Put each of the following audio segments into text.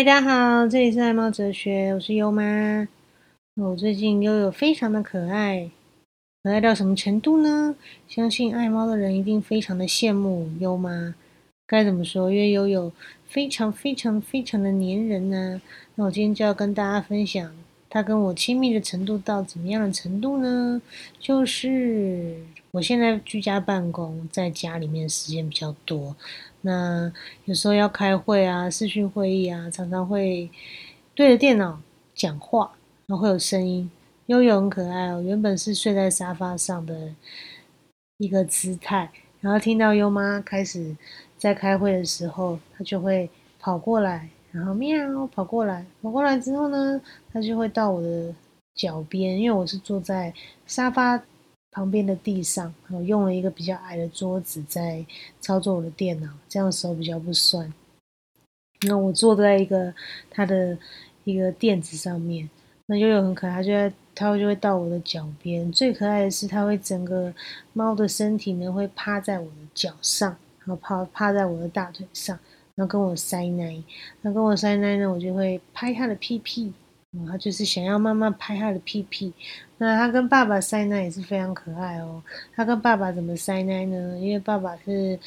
大家好，这里是爱猫哲学，我是优妈。我最近悠悠非常的可爱，可爱到什么程度呢？相信爱猫的人一定非常的羡慕优妈。该怎么说？因为悠悠非常非常非常的粘人呢。那我今天就要跟大家分享，它跟我亲密的程度到怎么样的程度呢？就是我现在居家办公，在家里面时间比较多。那有时候要开会啊，视讯会议啊，常常会对着电脑讲话，然后会有声音。悠悠很可爱哦，原本是睡在沙发上的一个姿态，然后听到优妈开始在开会的时候，它就会跑过来，然后喵跑过来，跑过来之后呢，它就会到我的脚边，因为我是坐在沙发。旁边的地上，我用了一个比较矮的桌子在操作我的电脑，这样手比较不酸。那我坐在一个它的一个垫子上面，那悠悠很可爱，它就在它就会到我的脚边。最可爱的是，它会整个猫的身体呢会趴在我的脚上，然后趴趴在我的大腿上，然后跟我塞奶。那跟我塞奶呢，我就会拍它的屁屁。他就是想要妈妈拍他的屁屁，那他跟爸爸塞奶也是非常可爱哦。他跟爸爸怎么塞奶呢？因为爸爸是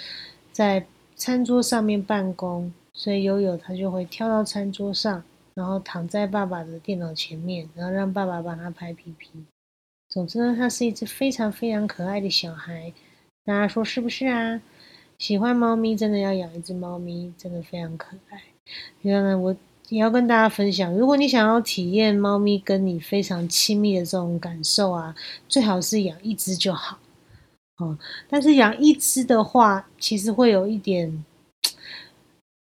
在餐桌上面办公，所以悠悠他就会跳到餐桌上，然后躺在爸爸的电脑前面，然后让爸爸帮他拍屁屁。总之呢，他是一只非常非常可爱的小孩。大家说是不是啊？喜欢猫咪真的要养一只猫咪，真的非常可爱。然后呢，我。也要跟大家分享，如果你想要体验猫咪跟你非常亲密的这种感受啊，最好是养一只就好。哦，但是养一只的话，其实会有一点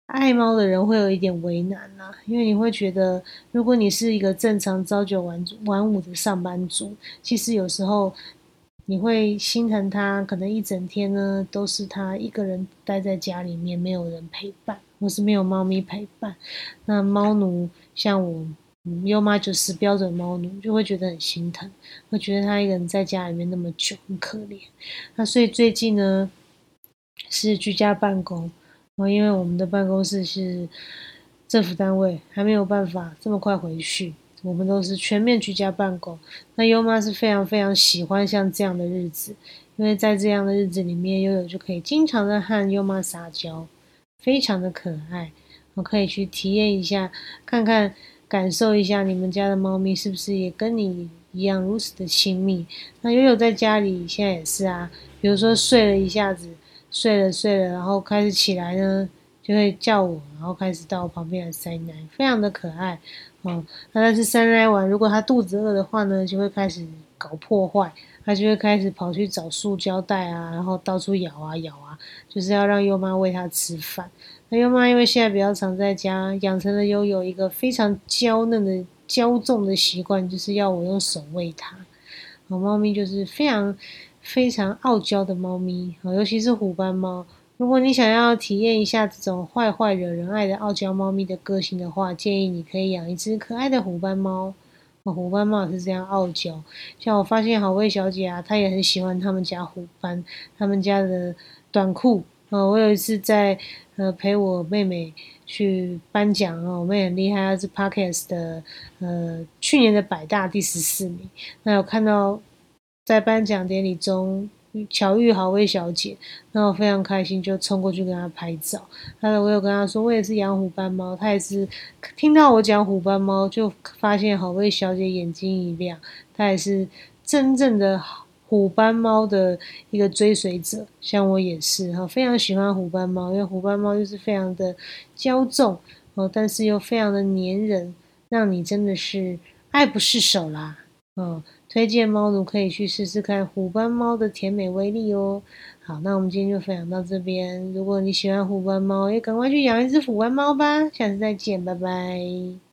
爱猫的人会有一点为难呐，因为你会觉得，如果你是一个正常朝九晚晚五的上班族，其实有时候你会心疼它，可能一整天呢都是它一个人待在家里面，没有人陪伴。我是没有猫咪陪伴，那猫奴像我，优妈就是标准猫奴，就会觉得很心疼，会觉得他一个人在家里面那么久，很可怜。那所以最近呢，是居家办公，然后因为我们的办公室是政府单位，还没有办法这么快回去，我们都是全面居家办公。那优妈是非常非常喜欢像这样的日子，因为在这样的日子里面，悠悠就可以经常的和优妈撒娇。非常的可爱，我可以去体验一下，看看，感受一下你们家的猫咪是不是也跟你一样如此的亲密。那悠悠在家里现在也是啊，比如说睡了一下子，睡了睡了，然后开始起来呢，就会叫我，然后开始到我旁边来塞奶，非常的可爱。哦，那但是塞奶完，如果它肚子饿的话呢，就会开始搞破坏。他就会开始跑去找塑胶袋啊，然后到处咬啊咬啊，就是要让优妈喂它吃饭。那优妈因为现在比较常在家，养成了悠悠一个非常娇嫩的娇纵的习惯，就是要我用手喂它。好，猫咪就是非常非常傲娇的猫咪，好，尤其是虎斑猫。如果你想要体验一下这种坏坏惹人爱的傲娇猫咪的个性的话，建议你可以养一只可爱的虎斑猫。虎斑猫是这样傲娇，像我发现好味小姐啊，她也很喜欢他们家虎斑，他们家的短裤。呃，我有一次在呃陪我妹妹去颁奖哦，我妹很厉害，她是 Parkes 的呃去年的百大第十四名。那有看到在颁奖典礼中。巧遇好味小姐，然后非常开心，就冲过去跟她拍照。后来我有跟她说，我也是养虎斑猫，她也是听到我讲虎斑猫，就发现好味小姐眼睛一亮，她也是真正的虎斑猫的一个追随者，像我也是哈，非常喜欢虎斑猫，因为虎斑猫就是非常的骄纵哦，但是又非常的粘人，让你真的是爱不释手啦。嗯，推荐猫奴可以去试试看虎斑猫的甜美威力哦。好，那我们今天就分享到这边。如果你喜欢虎斑猫，也赶快去养一只虎斑猫吧。下次再见，拜拜。